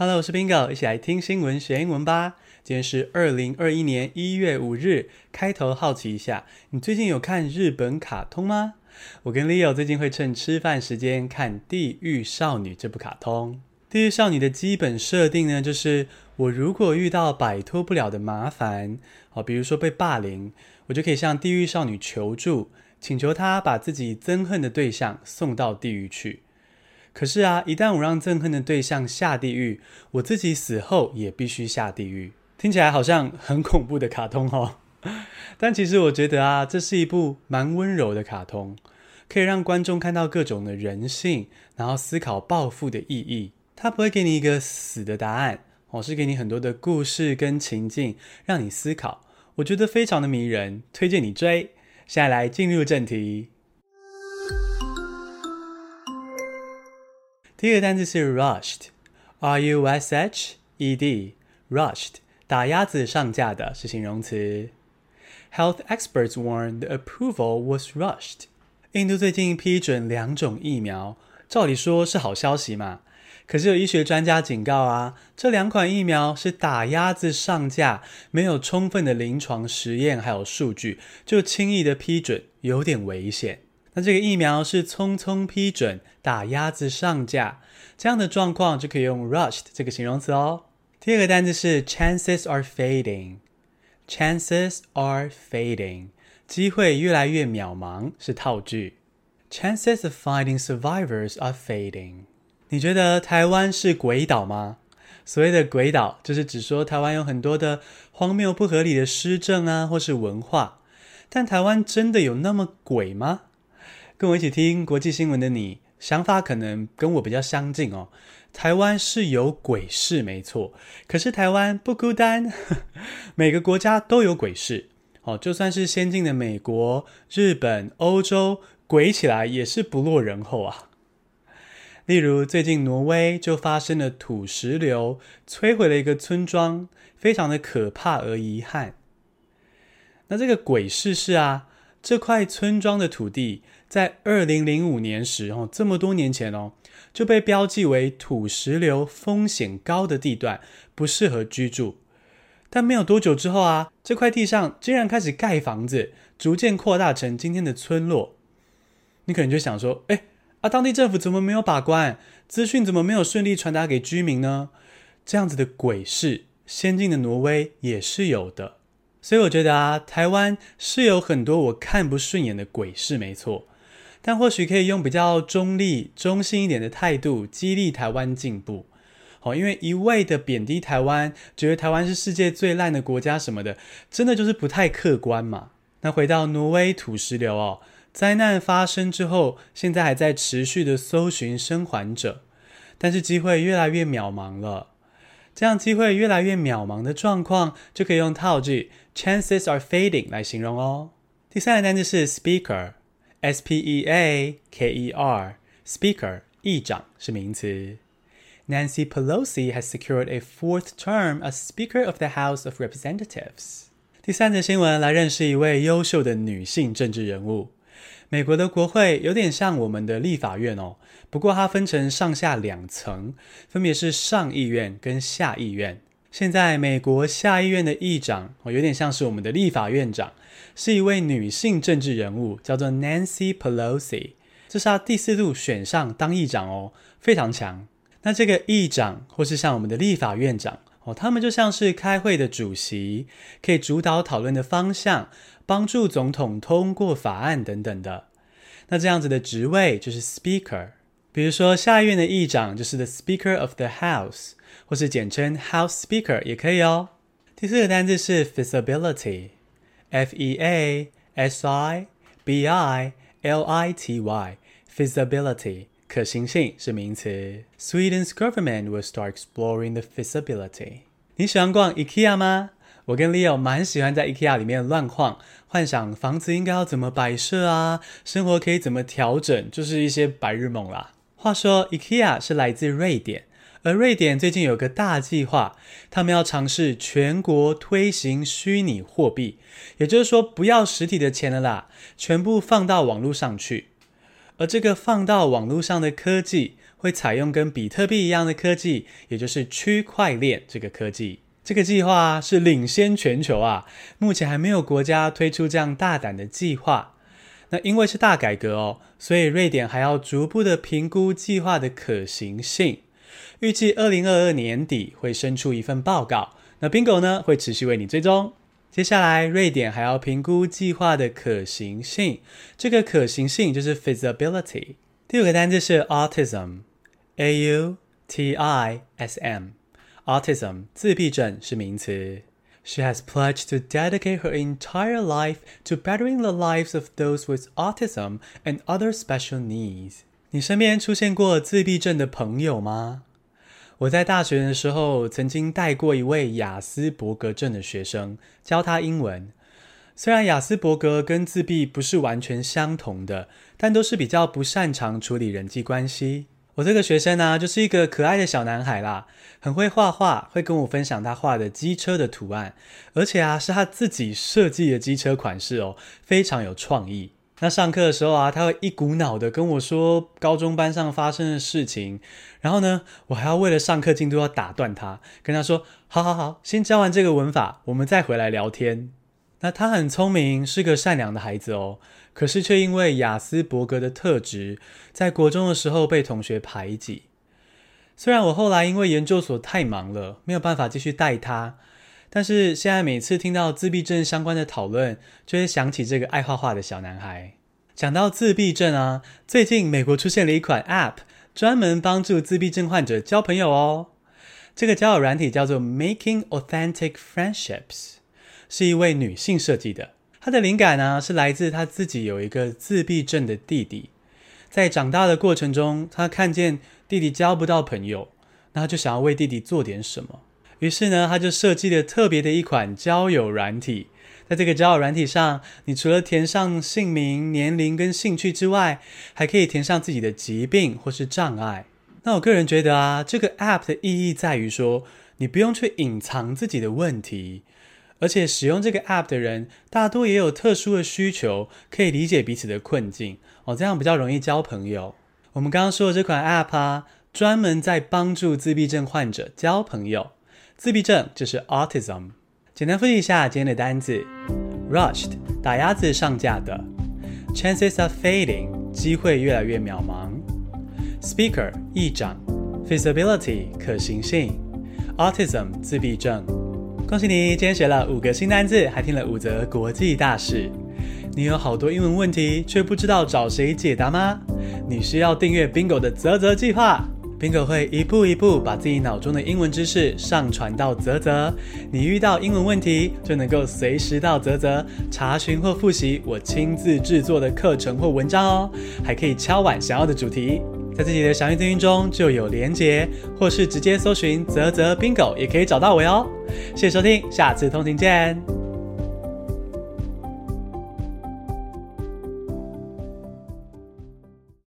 Hello，我是 Bingo，一起来听新闻学英文吧。今天是二零二一年一月五日。开头好奇一下，你最近有看日本卡通吗？我跟 Leo 最近会趁吃饭时间看《地狱少女》这部卡通。《地狱少女》的基本设定呢，就是我如果遇到摆脱不了的麻烦，好，比如说被霸凌，我就可以向地狱少女求助，请求她把自己憎恨的对象送到地狱去。可是啊，一旦我让憎恨的对象下地狱，我自己死后也必须下地狱。听起来好像很恐怖的卡通哦，但其实我觉得啊，这是一部蛮温柔的卡通，可以让观众看到各种的人性，然后思考报复的意义。它不会给你一个死的答案哦，是给你很多的故事跟情境，让你思考。我觉得非常的迷人，推荐你追。现在来进入正题。第一个单词是 rushed，R U S H E D，rushed，打鸭子上架的是形容词。Health experts warn the approval was rushed。印度最近批准两种疫苗，照理说是好消息嘛。可是有医学专家警告啊，这两款疫苗是打鸭子上架，没有充分的临床实验还有数据，就轻易的批准，有点危险。那这个疫苗是匆匆批准打鸭子上架，这样的状况就可以用 rushed 这个形容词哦。第二个单词是 chances are fading，chances are fading，机会越来越渺茫是套句。Chances of finding survivors are fading。你觉得台湾是鬼岛吗？所谓的鬼岛，就是指说台湾有很多的荒谬不合理的施政啊，或是文化。但台湾真的有那么鬼吗？跟我一起听国际新闻的你，想法可能跟我比较相近哦。台湾是有鬼市没错，可是台湾不孤单，每个国家都有鬼市。哦，就算是先进的美国、日本、欧洲，鬼起来也是不落人后啊。例如，最近挪威就发生了土石流，摧毁了一个村庄，非常的可怕而遗憾。那这个鬼市是啊。这块村庄的土地在二零零五年时，哦，这么多年前哦，就被标记为土石流风险高的地段，不适合居住。但没有多久之后啊，这块地上竟然开始盖房子，逐渐扩大成今天的村落。你可能就想说，哎，啊，当地政府怎么没有把关？资讯怎么没有顺利传达给居民呢？这样子的鬼事，先进的挪威也是有的。所以我觉得啊，台湾是有很多我看不顺眼的鬼事，没错。但或许可以用比较中立、中性一点的态度，激励台湾进步。好，因为一味的贬低台湾，觉得台湾是世界最烂的国家什么的，真的就是不太客观嘛。那回到挪威土石流哦，灾难发生之后，现在还在持续的搜寻生还者，但是机会越来越渺茫了。这样机会越来越渺茫的状况，就可以用套句 chances are fading 来形容哦。第三个单词是 speaker S P E A K E R speaker 议长是名词。Nancy Pelosi has secured a fourth term as Speaker of the House of Representatives。第三则新闻来认识一位优秀的女性政治人物。美国的国会有点像我们的立法院哦，不过它分成上下两层，分别是上议院跟下议院。现在美国下议院的议长哦，有点像是我们的立法院长，是一位女性政治人物，叫做 Nancy Pelosi。这是她第四度选上当议长哦，非常强。那这个议长或是像我们的立法院长哦，他们就像是开会的主席，可以主导讨论的方向。帮助总统通过法案等等的，那这样子的职位就是 Speaker。比如说下院的议长就是 the Speaker of the House，或是简称 House Speaker 也可以哦。第四个单字是 feasibility，F E A S I B I L I T Y，feasibility 可行性是名词。Sweden's government will start exploring the feasibility。你喜欢逛 IKEA 吗？我跟 Leo 蛮喜欢在 IKEA 里面乱晃，幻想房子应该要怎么摆设啊，生活可以怎么调整，就是一些白日梦啦。话说 IKEA 是来自瑞典，而瑞典最近有个大计划，他们要尝试全国推行虚拟货币，也就是说不要实体的钱了啦，全部放到网络上去。而这个放到网络上的科技，会采用跟比特币一样的科技，也就是区块链这个科技。这个计划是领先全球啊，目前还没有国家推出这样大胆的计划。那因为是大改革哦，所以瑞典还要逐步的评估计划的可行性。预计二零二二年底会生出一份报告。那 Bingo 呢会持续为你追踪。接下来，瑞典还要评估计划的可行性。这个可行性就是 feasibility。第五个单字是 autism，a u t i s m，autism 自闭症是名词。She has pledged to dedicate her entire life to bettering the lives of those with autism and other special needs。你身边出现过自闭症的朋友吗？我在大学的时候曾经带过一位亚斯伯格症的学生，教他英文。虽然亚斯伯格跟自闭不是完全相同的，但都是比较不擅长处理人际关系。我这个学生呢、就是一个可爱的小男孩啦，很会画画，会跟我分享他画的机车的图案，而且啊，是他自己设计的机车款式哦，非常有创意。那上课的时候啊，他会一股脑的跟我说高中班上发生的事情，然后呢，我还要为了上课进度要打断他，跟他说：“好好好，先教完这个文法，我们再回来聊天。”那他很聪明，是个善良的孩子哦。可是却因为雅斯伯格的特质，在国中的时候被同学排挤。虽然我后来因为研究所太忙了，没有办法继续带他，但是现在每次听到自闭症相关的讨论，就会想起这个爱画画的小男孩。讲到自闭症啊，最近美国出现了一款 App，专门帮助自闭症患者交朋友哦。这个交友软体叫做 Making Authentic Friendships。是一位女性设计的，她的灵感呢是来自她自己有一个自闭症的弟弟，在长大的过程中，她看见弟弟交不到朋友，那她就想要为弟弟做点什么，于是呢，她就设计了特别的一款交友软体。在这个交友软体上，你除了填上姓名、年龄跟兴趣之外，还可以填上自己的疾病或是障碍。那我个人觉得啊，这个 App 的意义在于说，你不用去隐藏自己的问题。而且使用这个 App 的人，大多也有特殊的需求，可以理解彼此的困境哦，这样比较容易交朋友。我们刚刚说的这款 App 啊，专门在帮助自闭症患者交朋友。自闭症就是 Autism。简单复习一下今天的单字：Rushed 打鸭子上架的；Chances are fading 机会越来越渺茫；Speaker 议长；Feasibility 可行性；Autism 自闭症。恭喜你，今天学了五个新单字，还听了五则国际大事。你有好多英文问题，却不知道找谁解答吗？你需要订阅 Bingo 的泽泽计划，Bingo 会一步一步把自己脑中的英文知识上传到泽泽。你遇到英文问题，就能够随时到泽泽查询或复习我亲自制作的课程或文章哦，还可以敲碗想要的主题。在自己的详细资讯中就有连接，或是直接搜寻“泽泽 Bingo” 也可以找到我哟。谢谢收听，下次通勤见。